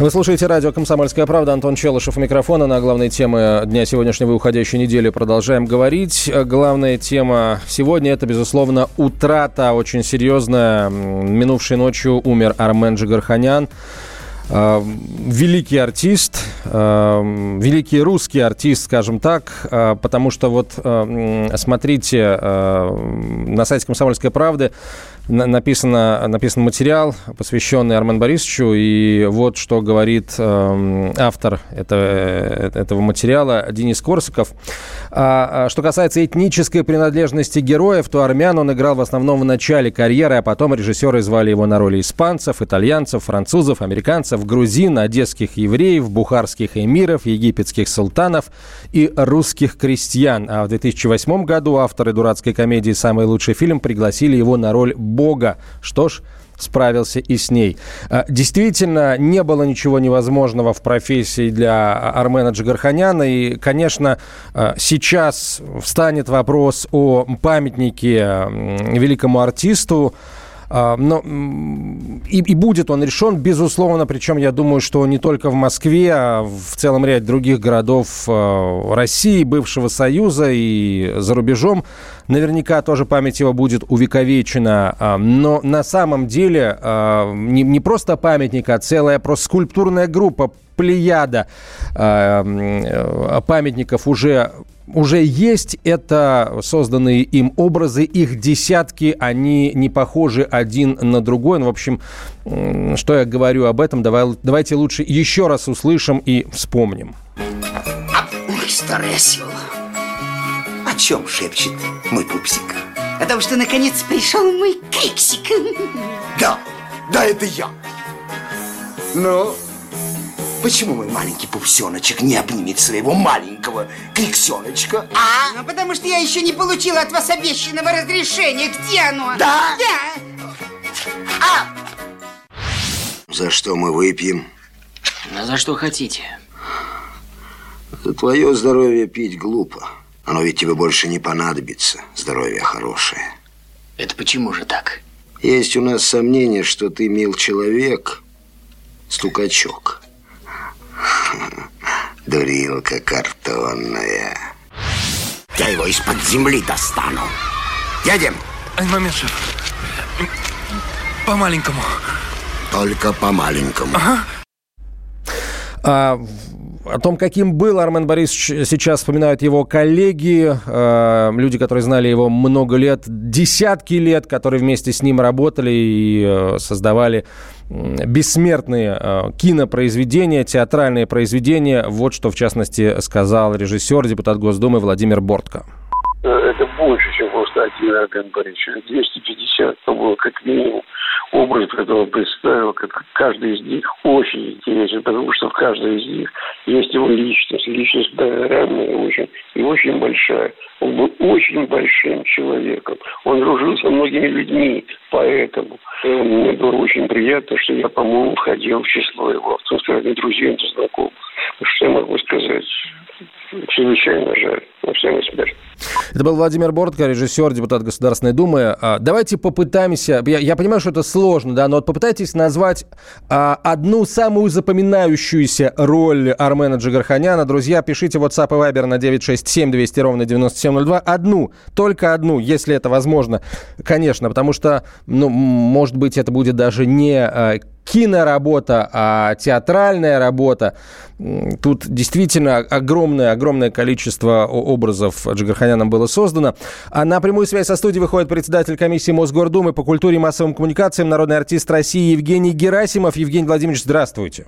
Вы слушаете радио «Комсомольская правда». Антон Челышев у микрофона. На главной темы дня сегодняшнего и уходящей недели продолжаем говорить. Главная тема сегодня – это, безусловно, утрата очень серьезная. Минувшей ночью умер Армен Джигарханян. Э, великий артист, э, великий русский артист, скажем так, э, потому что вот смотрите на сайте «Комсомольской правды» написано, написан материал, посвященный Армен Борисовичу, и вот что говорит э, автор это, этого материала Денис Корсаков. А, а, что касается этнической принадлежности героев, то армян он играл в основном в начале карьеры, а потом режиссеры звали его на роли испанцев, итальянцев, французов, американцев, грузин, одесских евреев, бухарских эмиров, египетских султанов и русских крестьян. А в 2008 году авторы дурацкой комедии «Самый лучший фильм» пригласили его на роль Бога. Что ж, справился и с ней. А, действительно, не было ничего невозможного в профессии для Армена Джигарханяна. И, конечно, а, сейчас встанет вопрос о памятнике великому артисту. А, но и, и будет он решен, безусловно, причем я думаю, что не только в Москве, а в целом ряде других городов а, России, бывшего Союза и за рубежом. Наверняка тоже память его будет увековечена. А, но на самом деле не, не просто памятник, а целая просто скульптурная группа, плеяда памятников уже уже есть. Это созданные им образы, их десятки, они не похожи один на другой. Ну, в общем, что я говорю об этом, давай, давайте лучше еще раз услышим и вспомним. Ой, старый осел. О чем шепчет мой пупсик? О том, что наконец пришел мой кексик. Да, да, это я. Ну, Почему мой маленький пупсеночек не обнимет своего маленького криксеночка? А? Ну, потому что я еще не получила от вас обещанного разрешения. Где оно? Да? Да. А! За что мы выпьем? А за что хотите? За твое здоровье пить глупо. Оно ведь тебе больше не понадобится. Здоровье хорошее. Это почему же так? Есть у нас сомнение, что ты, мил человек, стукачок. Дурилка картонная. Я его из-под земли достану. Едем. Момент, шеф. По-маленькому. Только по-маленькому. Ага. А, о том, каким был Армен Борисович, сейчас вспоминают его коллеги, э, люди, которые знали его много лет, десятки лет, которые вместе с ним работали и э, создавали бессмертные э, кинопроизведения, театральные произведения. Вот что, в частности, сказал режиссер, депутат Госдумы Владимир Бортко. Это больше, чем просто один Армен Борисович. 250 было как минимум образ, который он представил, как каждый из них очень интересен, потому что в каждой из них есть его личность, личность программная очень и очень большая. Он был очень большим человеком. Он дружил со многими людьми, поэтому мне было очень приятно, что я, по-моему, входил в число его, числе друзей и знакомых. Что я могу сказать? чрезвычайно жаль. На всем смерть. Это был Владимир Бортко, режиссер, депутат Государственной Думы. А, давайте попытаемся, я, я понимаю, что это сложно, да, но вот попытайтесь назвать а, одну самую запоминающуюся роль Армена Джигарханяна. Друзья, пишите WhatsApp и Viber на 967 200 ровно 9702. Одну, только одну, если это возможно, конечно, потому что, ну, может быть, это будет даже не а, киноработа, а театральная работа. Тут действительно огромное, огромное количество образов Джигарханяном было создано. А на прямую связь со студией выходит председатель комиссии Мосгордумы по культуре и массовым коммуникациям, народный артист России Евгений Герасимов. Евгений Владимирович, здравствуйте.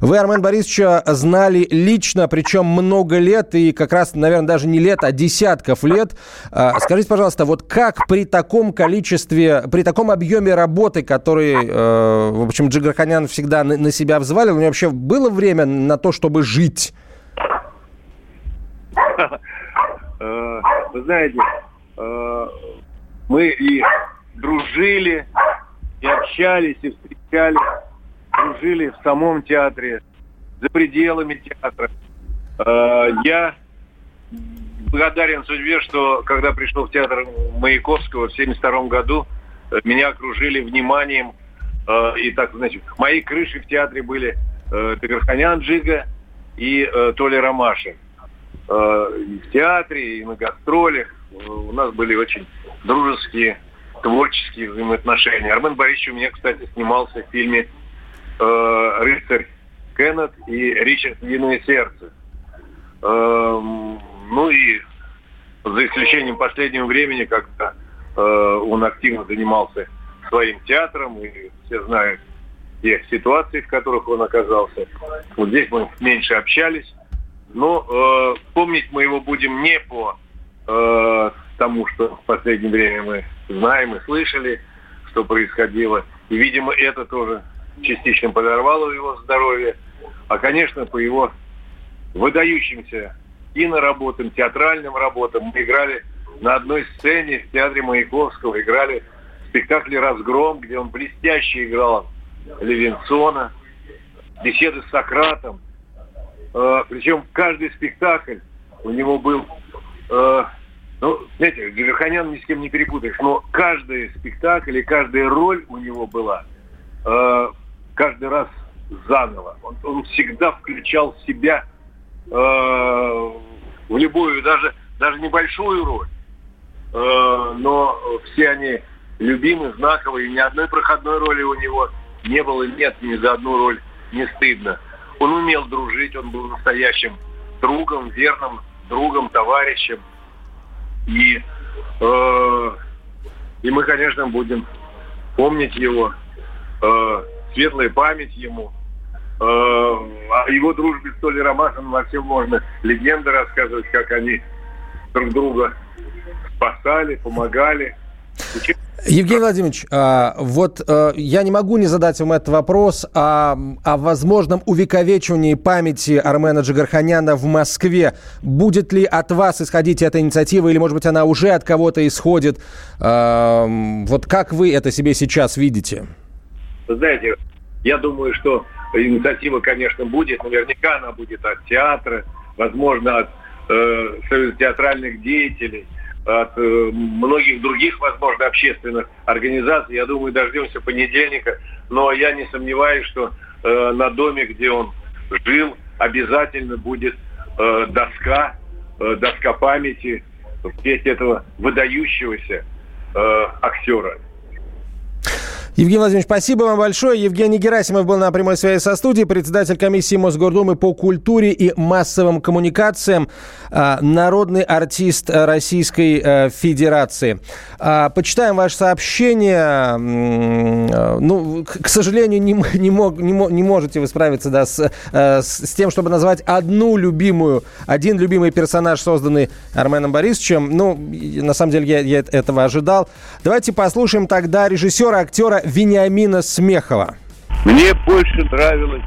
Вы Армен Борисовича знали лично, причем много лет, и как раз, наверное, даже не лет, а десятков лет. А, скажите, пожалуйста, вот как при таком количестве, при таком объеме работы, который, э, в общем, Джигарханян всегда на себя взвалил, у него вообще было время на то, чтобы жить? Э, вы знаете, э, мы и дружили, и общались, и встречались, дружили в самом театре, за пределами театра. Э, я благодарен судьбе, что когда пришел в театр Маяковского в 1972 году, меня окружили вниманием. Э, и так, значит, мои крыши в театре были э, Тагарханян Джига и э, Толя Ромашин. Э, и в театре, и на гастролях. У нас были очень дружеские, творческие взаимоотношения. Армен Борисович у меня, кстати, снимался в фильме э, «Рыцарь Кеннет» и «Ричард Львиное сердце». Э, ну и за исключением последнего времени, когда э, он активно занимался своим театром, и все знают те ситуации, в которых он оказался. Вот здесь мы меньше общались, но э, помнить мы его будем не по э, тому, что в последнее время мы знаем и слышали, что происходило. И, видимо, это тоже частично подорвало его здоровье. А, конечно, по его выдающимся киноработам, театральным работам. Мы играли на одной сцене в театре Маяковского, играли в спектакле «Разгром», где он блестяще играл Левинсона, беседы с Сократом. Э, причем каждый спектакль у него был... Э, ну, знаете, Гелерханян ни с кем не перепутаешь, но каждый спектакль и каждая роль у него была э, каждый раз заново. Он, он всегда включал себя э, в любую, даже, даже небольшую роль. Э, но все они любимы, знаковые. Ни одной проходной роли у него не было, нет ни за одну роль не стыдно. Он умел дружить, он был настоящим другом, верным другом, товарищем. И, э, и мы, конечно, будем помнить его, э, светлая память ему. Э, о его дружбе с Толей Ромашиным вообще можно легенды рассказывать, как они друг друга спасали, помогали. Евгений Владимирович, а, вот а, я не могу не задать вам этот вопрос о, о возможном увековечивании памяти Армена Джигарханяна в Москве. Будет ли от вас исходить эта инициатива, или, может быть, она уже от кого-то исходит? А, вот как вы это себе сейчас видите? Вы знаете, я думаю, что инициатива, конечно, будет. Наверняка она будет от театра, возможно, от э, театральных деятелей – от э, многих других, возможно, общественных организаций. Я думаю, дождемся понедельника. Но я не сомневаюсь, что э, на доме, где он жил, обязательно будет э, доска, э, доска памяти в честь этого выдающегося э, актера. Евгений Владимирович, спасибо вам большое. Евгений Герасимов был на прямой связи со студией, председатель комиссии Мосгордумы по культуре и массовым коммуникациям, а, народный артист Российской э, Федерации. А, почитаем ваше сообщение. А, ну, к сожалению, не, не, мог, не, не можете вы справиться да, э, с, с тем, чтобы назвать одну любимую, один любимый персонаж, созданный Арменом Борисовичем. Ну, на самом деле, я, я этого ожидал. Давайте послушаем тогда режиссера, актера Вениамина Смехова. Мне больше нравилось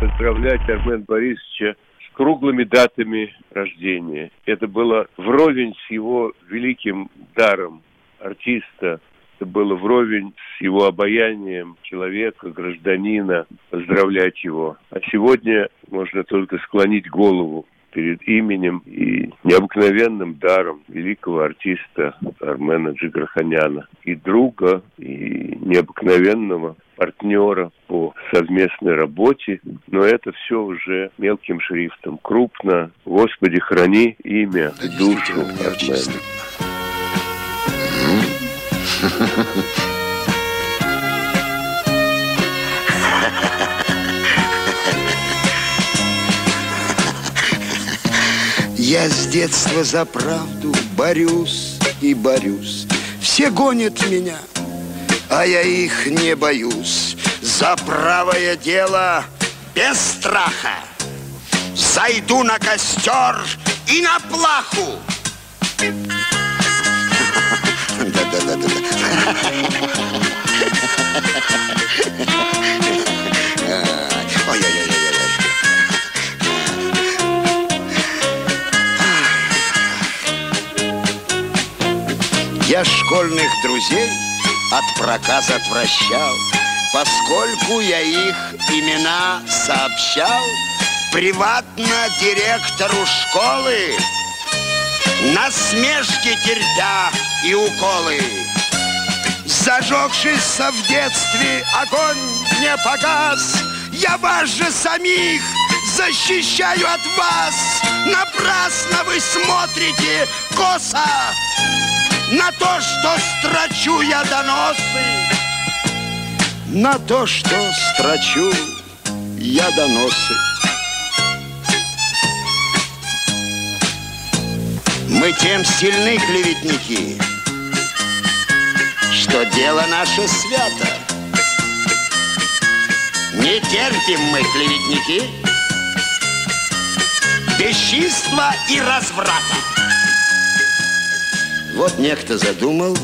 поздравлять Армен Борисовича с круглыми датами рождения. Это было вровень с его великим даром артиста. Это было вровень с его обаянием человека, гражданина, поздравлять его. А сегодня можно только склонить голову перед именем и необыкновенным даром великого артиста Армена Джигарханяна и друга, и необыкновенного партнера по совместной работе, но это все уже мелким шрифтом. Крупно. Господи, храни имя, душу Армена. Я с детства за правду борюсь и борюсь. Все гонят меня, а я их не боюсь. За правое дело без страха Зайду на костер и на плаху. Да-да-да-да. Ой-ой-ой. Я школьных друзей от проказа отвращал, Поскольку я их имена сообщал Приватно директору школы. Насмешки терпя и уколы. Зажегшийся в детстве огонь не погас. Я вас же самих защищаю от вас. Напрасно вы смотрите косо На то, что строчу я доносы На то, что строчу я доносы Мы тем сильны, клеветники, что дело наше свято. Не терпим мы, клеветники, бесчинства и разврата. Вот некто задумал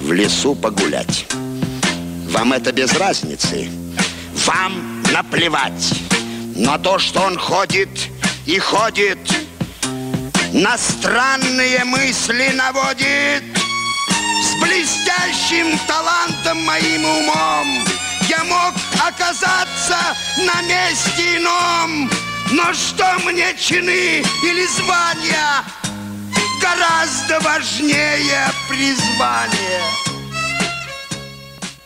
в лесу погулять. Вам это без разницы. Вам наплевать на то, что он ходит и ходит на странные мысли наводит С блестящим талантом моим умом Я мог оказаться на месте ином Но что мне чины или звания Гораздо важнее призвание